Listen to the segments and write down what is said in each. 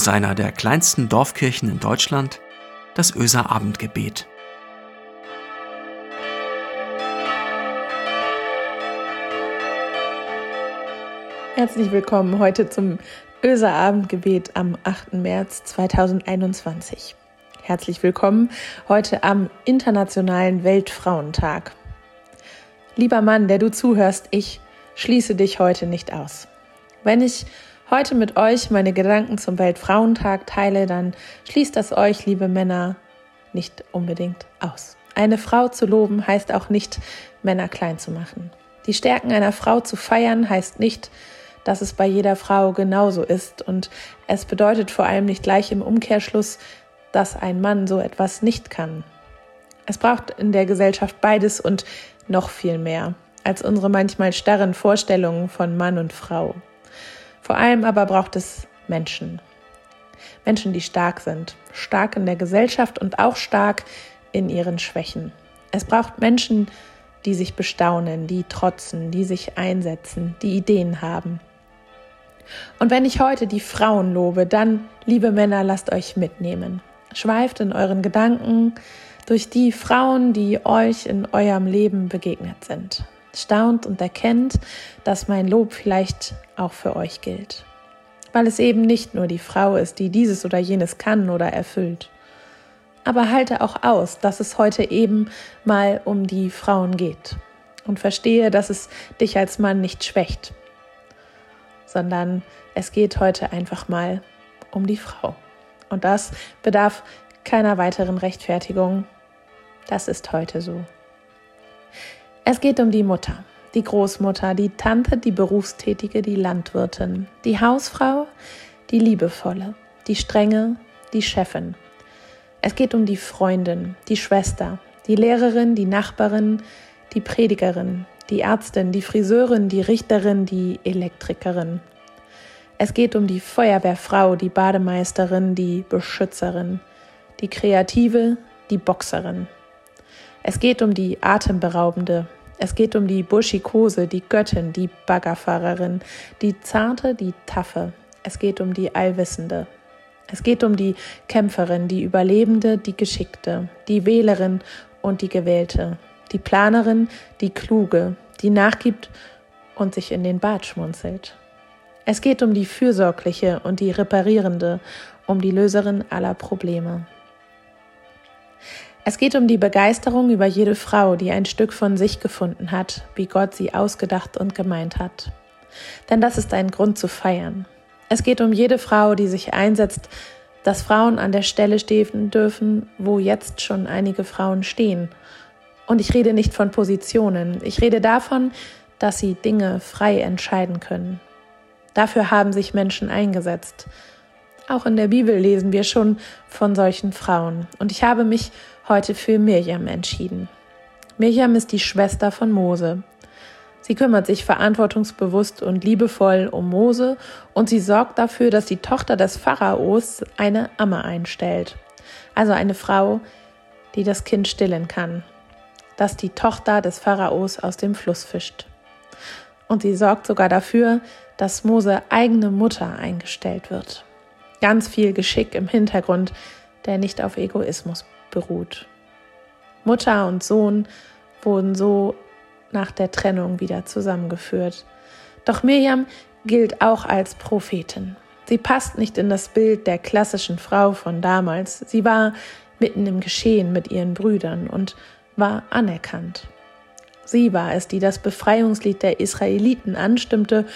aus einer der kleinsten Dorfkirchen in Deutschland, das Öser Abendgebet. Herzlich willkommen heute zum Öser Abendgebet am 8. März 2021. Herzlich willkommen heute am Internationalen Weltfrauentag. Lieber Mann, der du zuhörst, ich schließe dich heute nicht aus. Wenn ich heute mit euch meine Gedanken zum Weltfrauentag teile, dann schließt das euch, liebe Männer, nicht unbedingt aus. Eine Frau zu loben heißt auch nicht, Männer klein zu machen. Die Stärken einer Frau zu feiern heißt nicht, dass es bei jeder Frau genauso ist und es bedeutet vor allem nicht gleich im Umkehrschluss, dass ein Mann so etwas nicht kann. Es braucht in der Gesellschaft beides und noch viel mehr als unsere manchmal starren Vorstellungen von Mann und Frau. Vor allem aber braucht es Menschen. Menschen, die stark sind, stark in der Gesellschaft und auch stark in ihren Schwächen. Es braucht Menschen, die sich bestaunen, die trotzen, die sich einsetzen, die Ideen haben. Und wenn ich heute die Frauen lobe, dann, liebe Männer, lasst euch mitnehmen. Schweift in euren Gedanken durch die Frauen, die euch in eurem Leben begegnet sind staunt und erkennt, dass mein Lob vielleicht auch für euch gilt. Weil es eben nicht nur die Frau ist, die dieses oder jenes kann oder erfüllt. Aber halte auch aus, dass es heute eben mal um die Frauen geht. Und verstehe, dass es dich als Mann nicht schwächt, sondern es geht heute einfach mal um die Frau. Und das bedarf keiner weiteren Rechtfertigung. Das ist heute so. Es geht um die Mutter, die Großmutter, die Tante, die Berufstätige, die Landwirtin, die Hausfrau, die Liebevolle, die Strenge, die Chefin. Es geht um die Freundin, die Schwester, die Lehrerin, die Nachbarin, die Predigerin, die Ärztin, die Friseurin, die Richterin, die Elektrikerin. Es geht um die Feuerwehrfrau, die Bademeisterin, die Beschützerin, die Kreative, die Boxerin. Es geht um die atemberaubende. Es geht um die Burschikose, die Göttin, die Baggerfahrerin, die Zarte, die Taffe. Es geht um die Allwissende. Es geht um die Kämpferin, die Überlebende, die Geschickte, die Wählerin und die Gewählte, die Planerin, die Kluge, die nachgibt und sich in den Bart schmunzelt. Es geht um die Fürsorgliche und die Reparierende, um die Löserin aller Probleme. Es geht um die Begeisterung über jede Frau, die ein Stück von sich gefunden hat, wie Gott sie ausgedacht und gemeint hat. Denn das ist ein Grund zu feiern. Es geht um jede Frau, die sich einsetzt, dass Frauen an der Stelle stehen dürfen, wo jetzt schon einige Frauen stehen. Und ich rede nicht von Positionen, ich rede davon, dass sie Dinge frei entscheiden können. Dafür haben sich Menschen eingesetzt. Auch in der Bibel lesen wir schon von solchen Frauen. Und ich habe mich heute für Mirjam entschieden. Mirjam ist die Schwester von Mose. Sie kümmert sich verantwortungsbewusst und liebevoll um Mose und sie sorgt dafür, dass die Tochter des Pharaos eine Amme einstellt. Also eine Frau, die das Kind stillen kann, dass die Tochter des Pharaos aus dem Fluss fischt. Und sie sorgt sogar dafür, dass Mose eigene Mutter eingestellt wird. Ganz viel Geschick im Hintergrund, der nicht auf Egoismus beruht. Mutter und Sohn wurden so nach der Trennung wieder zusammengeführt. Doch Mirjam gilt auch als Prophetin. Sie passt nicht in das Bild der klassischen Frau von damals. Sie war mitten im Geschehen mit ihren Brüdern und war anerkannt. Sie war es, die das Befreiungslied der Israeliten anstimmte,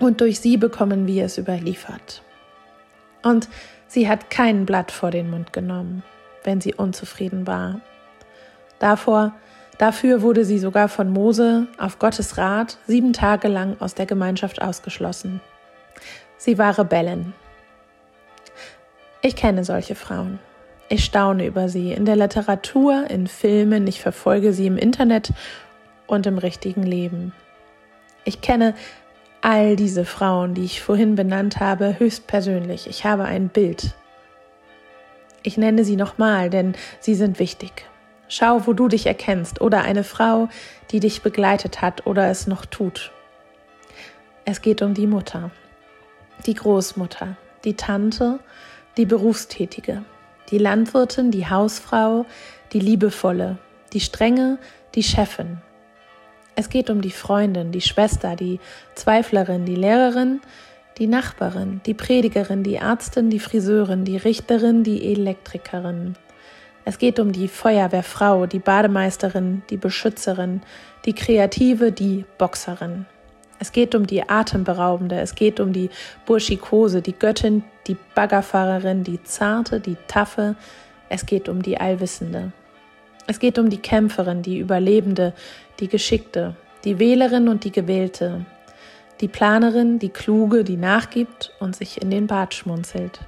und durch sie bekommen wir es überliefert. Und sie hat kein Blatt vor den Mund genommen wenn sie unzufrieden war. Davor, dafür wurde sie sogar von Mose auf Gottes Rat sieben Tage lang aus der Gemeinschaft ausgeschlossen. Sie war Rebellin. Ich kenne solche Frauen. Ich staune über sie in der Literatur, in Filmen, ich verfolge sie im Internet und im richtigen Leben. Ich kenne all diese Frauen, die ich vorhin benannt habe, höchstpersönlich. Ich habe ein Bild ich nenne sie nochmal, denn sie sind wichtig. Schau, wo du dich erkennst oder eine Frau, die dich begleitet hat oder es noch tut. Es geht um die Mutter, die Großmutter, die Tante, die Berufstätige, die Landwirtin, die Hausfrau, die Liebevolle, die Strenge, die Chefin. Es geht um die Freundin, die Schwester, die Zweiflerin, die Lehrerin, die Nachbarin, die Predigerin, die Ärztin, die Friseurin, die Richterin, die Elektrikerin. Es geht um die Feuerwehrfrau, die Bademeisterin, die Beschützerin, die Kreative, die Boxerin. Es geht um die Atemberaubende, es geht um die Burschikose, die Göttin, die Baggerfahrerin, die Zarte, die Taffe, es geht um die Allwissende. Es geht um die Kämpferin, die Überlebende, die Geschickte, die Wählerin und die Gewählte, die Planerin, die Kluge, die nachgibt und sich in den Bart schmunzelt.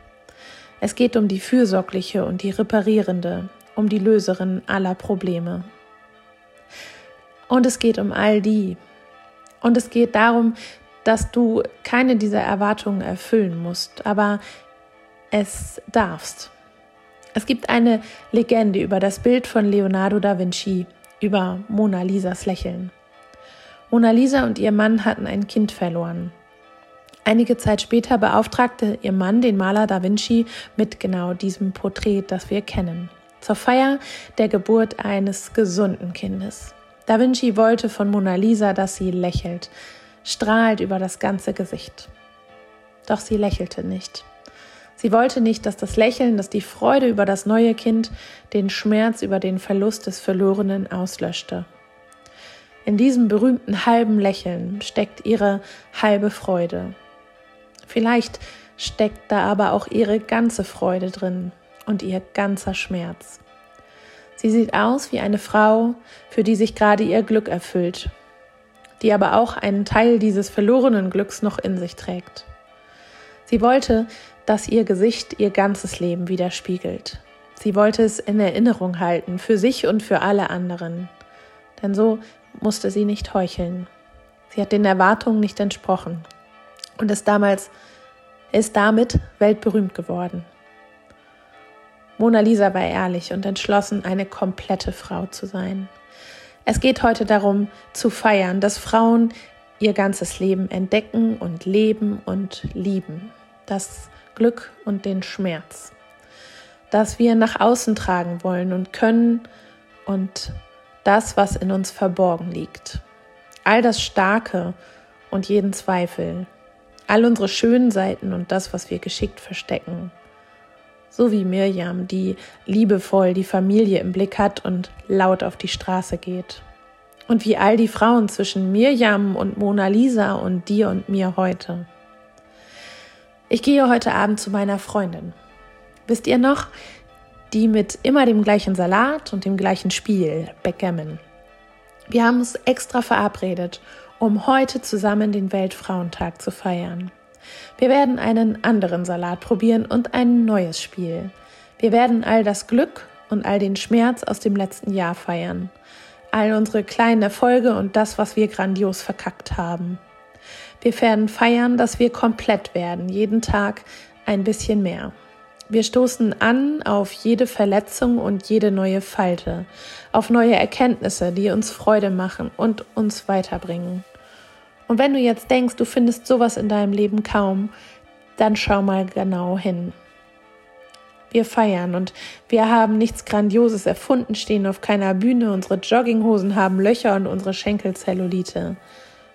Es geht um die Fürsorgliche und die Reparierende, um die Löserin aller Probleme. Und es geht um all die. Und es geht darum, dass du keine dieser Erwartungen erfüllen musst, aber es darfst. Es gibt eine Legende über das Bild von Leonardo da Vinci, über Mona Lisas Lächeln. Mona Lisa und ihr Mann hatten ein Kind verloren. Einige Zeit später beauftragte ihr Mann den Maler Da Vinci mit genau diesem Porträt, das wir kennen, zur Feier der Geburt eines gesunden Kindes. Da Vinci wollte von Mona Lisa, dass sie lächelt, strahlt über das ganze Gesicht. Doch sie lächelte nicht. Sie wollte nicht, dass das Lächeln, das die Freude über das neue Kind, den Schmerz über den Verlust des Verlorenen auslöschte. In diesem berühmten halben Lächeln steckt ihre halbe Freude, Vielleicht steckt da aber auch ihre ganze Freude drin und ihr ganzer Schmerz. Sie sieht aus wie eine Frau, für die sich gerade ihr Glück erfüllt, die aber auch einen Teil dieses verlorenen Glücks noch in sich trägt. Sie wollte, dass ihr Gesicht ihr ganzes Leben widerspiegelt. Sie wollte es in Erinnerung halten, für sich und für alle anderen. Denn so musste sie nicht heucheln. Sie hat den Erwartungen nicht entsprochen und ist damals ist damit weltberühmt geworden. Mona Lisa war ehrlich und entschlossen, eine komplette Frau zu sein. Es geht heute darum, zu feiern, dass Frauen ihr ganzes Leben entdecken und leben und lieben. Das Glück und den Schmerz. Dass wir nach außen tragen wollen und können und das, was in uns verborgen liegt. All das Starke und jeden Zweifel, all unsere schönen Seiten und das, was wir geschickt verstecken. So wie Mirjam, die liebevoll die Familie im Blick hat und laut auf die Straße geht. Und wie all die Frauen zwischen Mirjam und Mona Lisa und dir und mir heute. Ich gehe heute Abend zu meiner Freundin. Wisst ihr noch? Die mit immer dem gleichen Salat und dem gleichen Spiel, Backgammon. Wir haben uns extra verabredet um heute zusammen den Weltfrauentag zu feiern. Wir werden einen anderen Salat probieren und ein neues Spiel. Wir werden all das Glück und all den Schmerz aus dem letzten Jahr feiern. All unsere kleinen Erfolge und das, was wir grandios verkackt haben. Wir werden feiern, dass wir komplett werden, jeden Tag ein bisschen mehr. Wir stoßen an auf jede Verletzung und jede neue Falte, auf neue Erkenntnisse, die uns Freude machen und uns weiterbringen. Und wenn du jetzt denkst, du findest sowas in deinem Leben kaum, dann schau mal genau hin. Wir feiern und wir haben nichts Grandioses erfunden, stehen auf keiner Bühne, unsere Jogginghosen haben Löcher und unsere Schenkel Zellulite.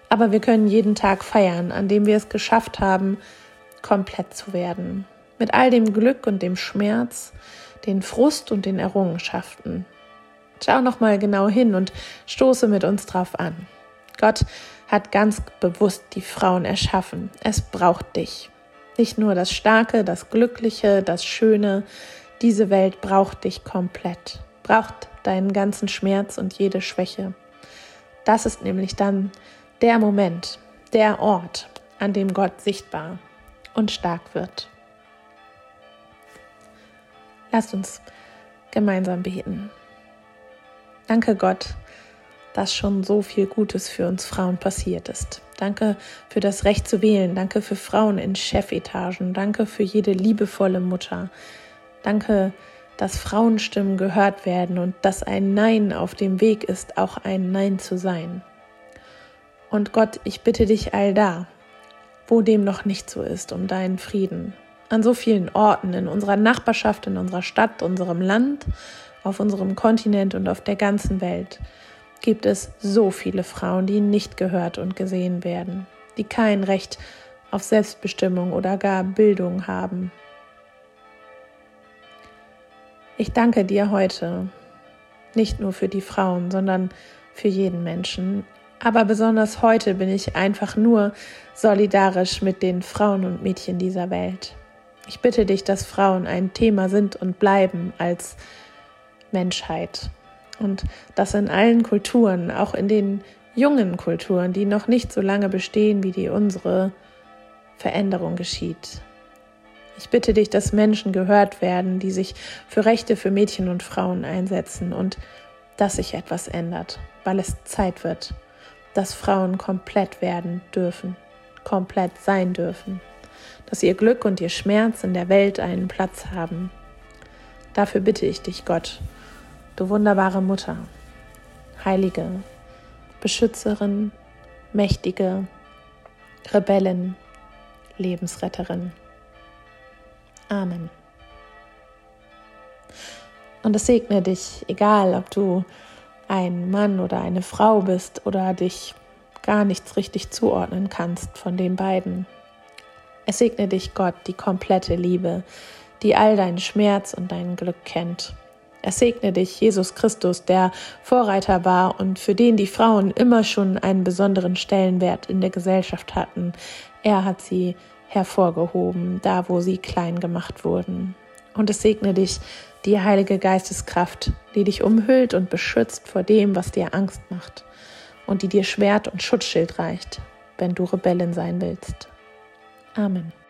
Aber wir können jeden Tag feiern, an dem wir es geschafft haben, komplett zu werden mit all dem Glück und dem Schmerz, den Frust und den Errungenschaften. Schau noch mal genau hin und stoße mit uns drauf an. Gott hat ganz bewusst die Frauen erschaffen. Es braucht dich. Nicht nur das Starke, das Glückliche, das Schöne. Diese Welt braucht dich komplett. Braucht deinen ganzen Schmerz und jede Schwäche. Das ist nämlich dann der Moment, der Ort, an dem Gott sichtbar und stark wird. Lasst uns gemeinsam beten. Danke Gott, dass schon so viel Gutes für uns Frauen passiert ist. Danke für das Recht zu wählen. Danke für Frauen in Chefetagen. Danke für jede liebevolle Mutter. Danke, dass Frauenstimmen gehört werden und dass ein Nein auf dem Weg ist, auch ein Nein zu sein. Und Gott, ich bitte dich all da, wo dem noch nicht so ist, um deinen Frieden, An so vielen Orten in unserer Nachbarschaft, in unserer Stadt, unserem Land, auf unserem Kontinent und auf der ganzen Welt gibt es so viele Frauen, die nicht gehört und gesehen werden, die kein Recht auf Selbstbestimmung oder gar Bildung haben. Ich danke dir heute nicht nur für die Frauen, sondern für jeden Menschen. Aber besonders heute bin ich einfach nur solidarisch mit den Frauen und Mädchen dieser Welt. Ich bitte dich, dass Frauen ein Thema sind und bleiben als Menschheit. Und das in allen Kulturen, auch in den jungen Kulturen, die noch nicht so lange bestehen wie die unsere, Veränderung geschieht. Ich bitte dich, dass Menschen gehört werden, die sich für Rechte für Mädchen und Frauen einsetzen und dass sich etwas ändert, weil es Zeit wird, dass Frauen komplett werden dürfen, komplett sein dürfen, dass ihr Glück und ihr Schmerz in der Welt einen Platz haben. Dafür bitte ich dich, Gott, du wunderbare Mutter, Heilige, Beschützerin, Mächtige, Rebellin, Lebensretterin. Amen. Und es segne dich, egal ob du ein Mann oder eine Frau bist oder dich gar nichts richtig zuordnen kannst von den beiden. Es segne dich Gott, die komplette Liebe, die all deinen Schmerz und dein Glück kennt. Es segne dich Jesus Christus, der Vorreiter war und für den die Frauen immer schon einen besonderen Stellenwert in der Gesellschaft hatten. Er hat sie hervorgehoben, da wo sie klein gemacht wurden. Und es segne dich, die heilige Geisteskraft, die dich umhüllt und beschützt vor dem, was dir Angst macht und die dir Schwert und Schutzschild reicht, wenn du Rebellin sein willst. Amen.